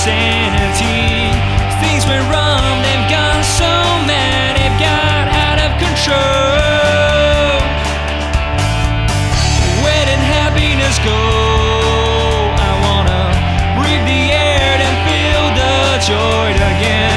insanity. Things went wrong, they've gone so mad, they've got out of control. Where did happiness go? I wanna breathe the air and feel the joy again.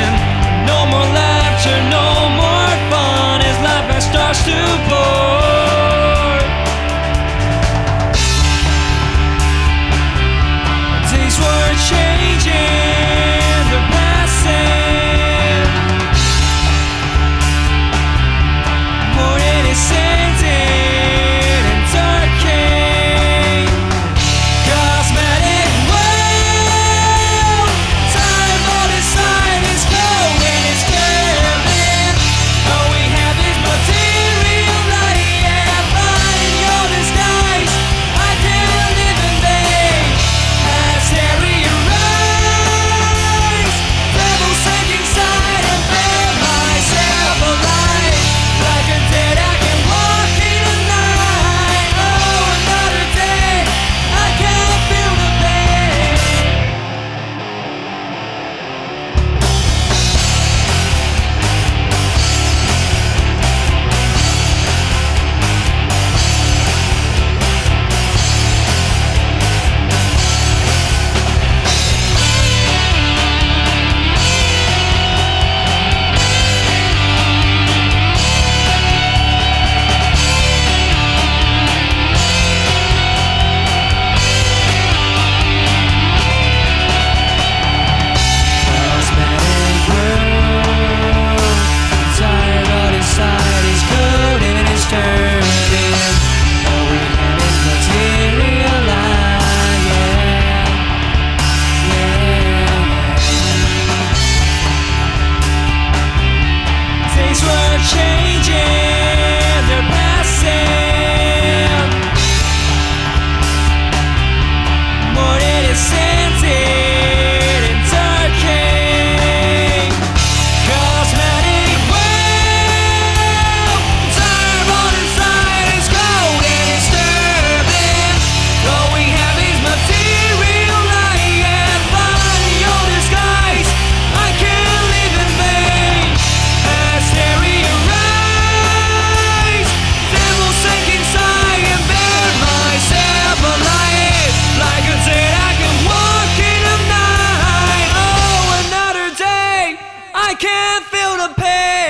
can't feel the pain.